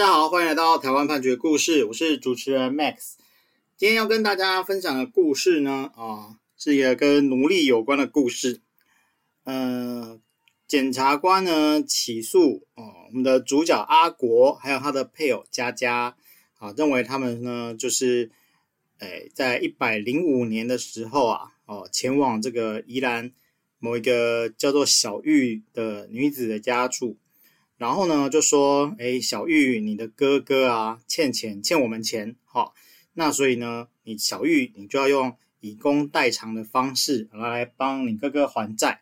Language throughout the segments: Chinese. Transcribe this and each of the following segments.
大家好，欢迎来到台湾判决故事，我是主持人 Max。今天要跟大家分享的故事呢，啊，是一个跟奴隶有关的故事。呃，检察官呢起诉哦，我们的主角阿国还有他的配偶佳佳，啊，认为他们呢就是，哎，在一百零五年的时候啊，哦，前往这个宜兰某一个叫做小玉的女子的家住。然后呢，就说，哎，小玉，你的哥哥啊，欠钱，欠我们钱，好，那所以呢，你小玉，你就要用以工代偿的方式来帮你哥哥还债，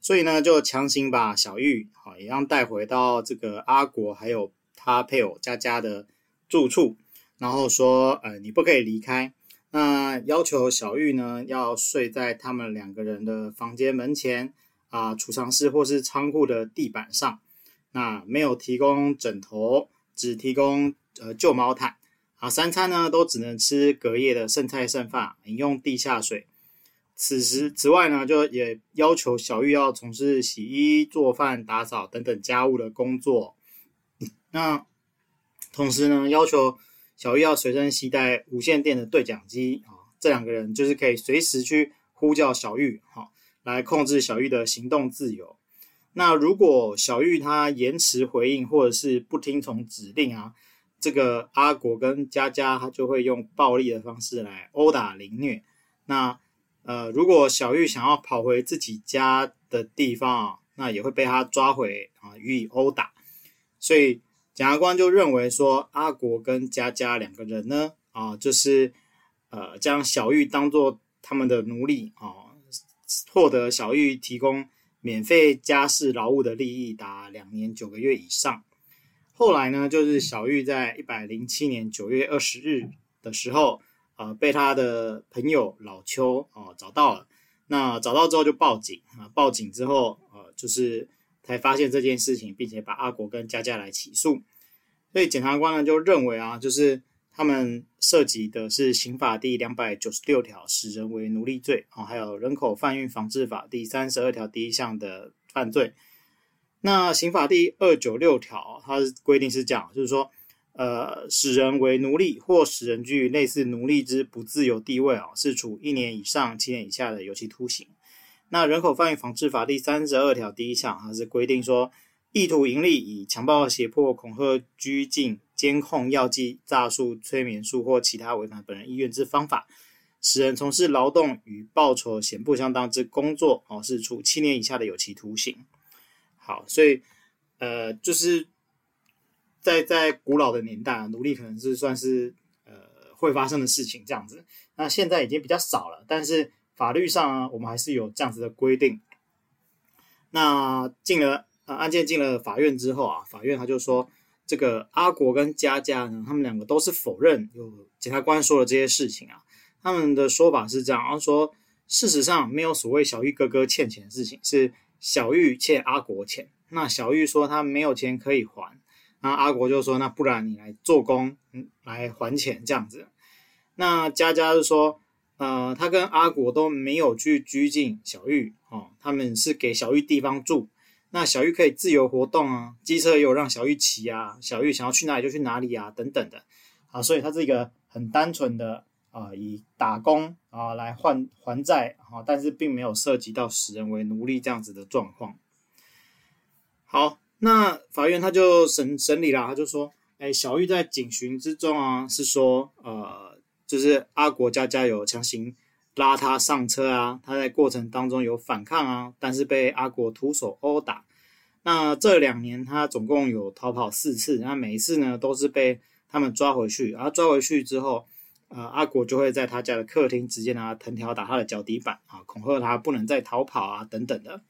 所以呢，就强行把小玉，好，一样带回到这个阿国还有他配偶佳佳的住处，然后说，呃，你不可以离开，那要求小玉呢，要睡在他们两个人的房间门前啊，储藏室或是仓库的地板上。那没有提供枕头，只提供呃旧毛毯啊。三餐呢都只能吃隔夜的剩菜剩饭，饮用地下水。此时此外呢，就也要求小玉要从事洗衣、做饭、打扫等等家务的工作。那同时呢，要求小玉要随身携带无线电的对讲机啊。这两个人就是可以随时去呼叫小玉，好，来控制小玉的行动自由。那如果小玉他延迟回应或者是不听从指令啊，这个阿国跟佳佳他就会用暴力的方式来殴打凌虐。那呃，如果小玉想要跑回自己家的地方啊，那也会被他抓回啊予以殴打。所以检察官就认为说，阿国跟佳佳两个人呢啊，就是呃将小玉当做他们的奴隶啊，获得小玉提供。免费家事劳务的利益达两年九个月以上。后来呢，就是小玉在一百零七年九月二十日的时候，呃，被他的朋友老邱哦、找到了。那找到之后就报警啊，报警之后，呃，就是才发现这件事情，并且把阿国跟佳佳来起诉。所以检察官呢就认为啊，就是。他们涉及的是刑法第两百九十六条使人为奴隶罪啊，还有人口贩运防治法第三十二条第一项的犯罪。那刑法第二九六条，它规定是这样，就是说，呃，使人为奴隶或使人居于类似奴隶之不自由地位啊，是处一年以上七年以下的有期徒刑。那人口贩运防治法第三十二条第一项，它是规定说，意图盈利，以强暴、胁迫、恐吓、拘禁。监控、药剂、诈术、催眠术或其他违反本人意愿之方法，使人从事劳动与报酬显不相当之工作，哦，是处七年以下的有期徒刑。好，所以，呃，就是在在古老的年代，奴隶可能是算是呃会发生的事情这样子。那现在已经比较少了，但是法律上啊，我们还是有这样子的规定。那进了呃案件进了法院之后啊，法院他就说。这个阿国跟佳佳呢，他们两个都是否认有检察官说的这些事情啊。他们的说法是这样，然后说事实上没有所谓小玉哥哥欠钱的事情，是小玉欠阿国钱。那小玉说他没有钱可以还，那阿国就说那不然你来做工，嗯，来还钱这样子。那佳佳就说，呃，他跟阿国都没有去拘禁小玉哦，他们是给小玉地方住。那小玉可以自由活动啊，机车也有让小玉骑啊，小玉想要去哪里就去哪里啊，等等的，啊，所以它是一个很单纯的啊，以打工啊来换还债啊，但是并没有涉及到使人为奴隶这样子的状况。好，那法院他就审审理了，他就说，哎，小玉在警询之中啊，是说，呃，就是阿国家家有强行。拉他上车啊，他在过程当中有反抗啊，但是被阿国徒手殴打。那这两年他总共有逃跑四次，那每一次呢都是被他们抓回去。然后抓回去之后，呃，阿国就会在他家的客厅直接拿藤条打他的脚底板啊，恐吓他不能再逃跑啊等等的。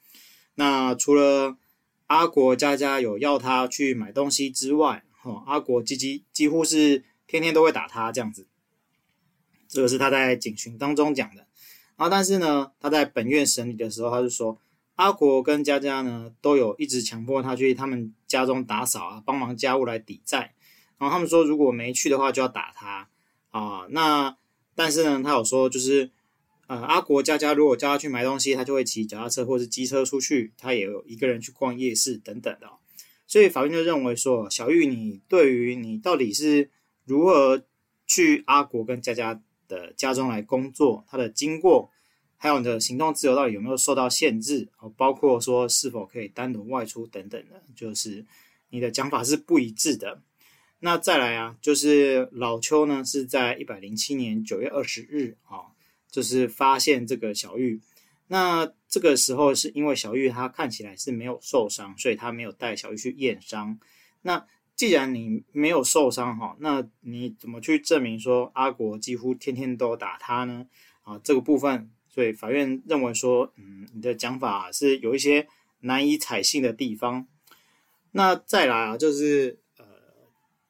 那除了阿国家家有要他去买东西之外，哈，阿国几几几乎是天天都会打他这样子。这个是他在警讯当中讲的，啊，但是呢，他在本院审理的时候，他就说阿国跟佳佳呢都有一直强迫他去他们家中打扫啊，帮忙家务来抵债。然后他们说如果没去的话就要打他啊。那但是呢，他有说就是呃，阿国佳佳如果叫他去买东西，他就会骑脚踏车或是机车出去，他也有一个人去逛夜市等等的。所以法院就认为说，小玉你对于你到底是如何去阿国跟佳佳的家中来工作，它的经过，还有你的行动自由到底有没有受到限制，哦包括说是否可以单独外出等等的，就是你的讲法是不一致的。那再来啊，就是老邱呢是在一百零七年九月二十日啊，就是发现这个小玉。那这个时候是因为小玉她看起来是没有受伤，所以他没有带小玉去验伤。那既然你没有受伤哈，那你怎么去证明说阿国几乎天天都打他呢？啊，这个部分，所以法院认为说，嗯，你的讲法是有一些难以采信的地方。那再来啊，就是呃，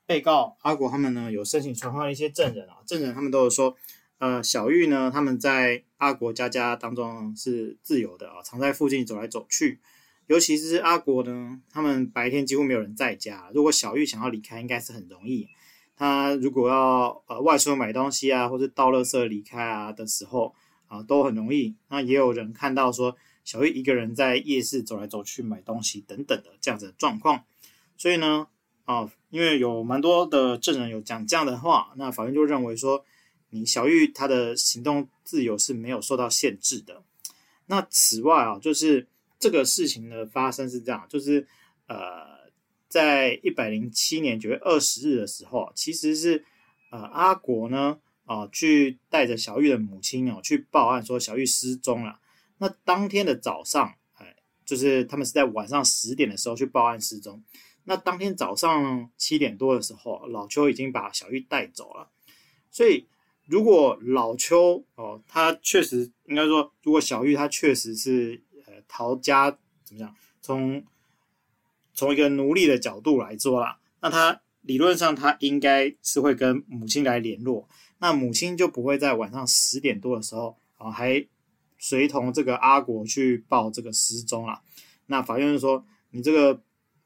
被告阿国他们呢有申请传唤一些证人啊，证人他们都有说，呃，小玉呢他们在阿国家家当中是自由的啊，常在附近走来走去。尤其是阿国呢，他们白天几乎没有人在家。如果小玉想要离开，应该是很容易。他如果要呃外出买东西啊，或者倒垃圾离开啊的时候啊，都很容易。那也有人看到说，小玉一个人在夜市走来走去买东西等等的这样子的状况。所以呢，啊，因为有蛮多的证人有讲这样的话，那法院就认为说，你小玉她的行动自由是没有受到限制的。那此外啊，就是。这个事情的发生是这样，就是呃，在一百零七年九月二十日的时候，其实是呃阿国呢啊、去带着小玉的母亲哦去报案说小玉失踪了。那当天的早上，哎，就是他们是在晚上十点的时候去报案失踪。那当天早上七点多的时候，老邱已经把小玉带走了。所以如果老邱哦，他确实应该说，如果小玉他确实是呃。逃家怎么讲？从从一个奴隶的角度来说啦，那他理论上他应该是会跟母亲来联络，那母亲就不会在晚上十点多的时候啊，还随同这个阿国去报这个失踪了。那法院就说，你这个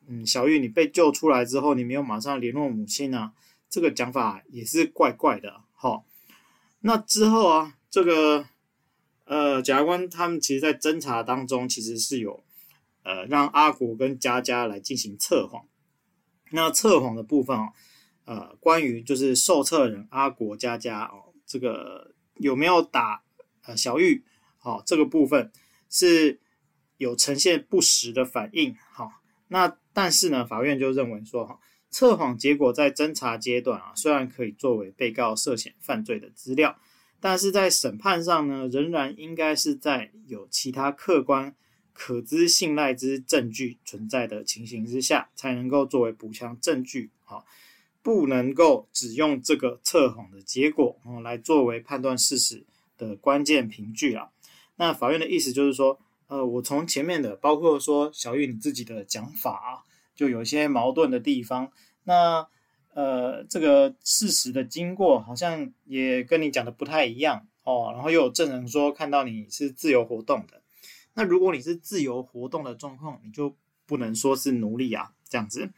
嗯小玉你被救出来之后，你没有马上联络母亲呢，这个讲法也是怪怪的。好，那之后啊，这个。呃，检察官他们其实，在侦查当中，其实是有，呃，让阿国跟佳佳来进行测谎。那测谎的部分啊，呃，关于就是受测人阿国佳佳哦，这个有没有打呃小玉，好，这个部分是有呈现不实的反应。好，那但是呢，法院就认为说，哈，测谎结果在侦查阶段啊，虽然可以作为被告涉嫌犯罪的资料。但是在审判上呢，仍然应该是在有其他客观、可资信赖之证据存在的情形之下，才能够作为补强证据。好，不能够只用这个测谎的结果哦来作为判断事实的关键凭据啊。那法院的意思就是说，呃，我从前面的，包括说小玉你自己的讲法啊，就有一些矛盾的地方。那呃，这个事实的经过好像也跟你讲的不太一样哦。然后又有证人说看到你是自由活动的，那如果你是自由活动的状况，你就不能说是奴隶啊，这样子。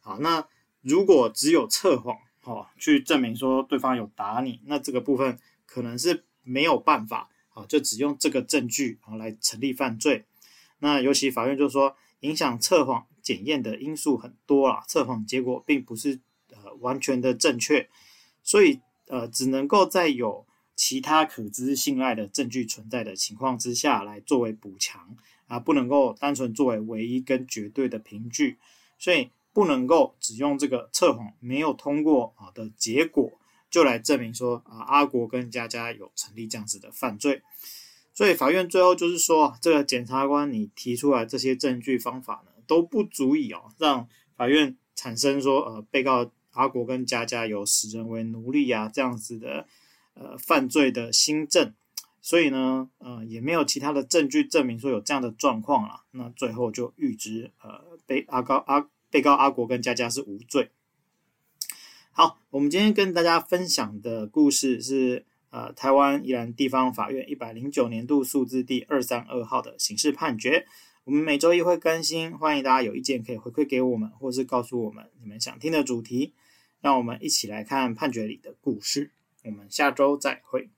好，那如果只有测谎哦，去证明说对方有打你，那这个部分可能是没有办法啊，就只用这个证据啊来成立犯罪。那尤其法院就说，影响测谎检验的因素很多啦，测谎结果并不是呃。完全的正确，所以呃，只能够在有其他可知信赖的证据存在的情况之下来作为补强啊，不能够单纯作为唯一跟绝对的凭据，所以不能够只用这个测谎没有通过啊的结果就来证明说啊阿国跟佳佳有成立这样子的犯罪，所以法院最后就是说，这个检察官你提出来这些证据方法呢都不足以哦让法院产生说呃被告。阿国跟佳佳有使人为奴隶啊，这样子的呃犯罪的新证，所以呢，呃也没有其他的证据证明说有这样的状况了。那最后就预知呃被阿高阿被告阿国跟佳佳是无罪。好，我们今天跟大家分享的故事是呃台湾宜兰地方法院一百零九年度诉字第二三二号的刑事判决。我们每周一会更新，欢迎大家有意见可以回馈给我们，或是告诉我们你们想听的主题。让我们一起来看判决里的故事。我们下周再会。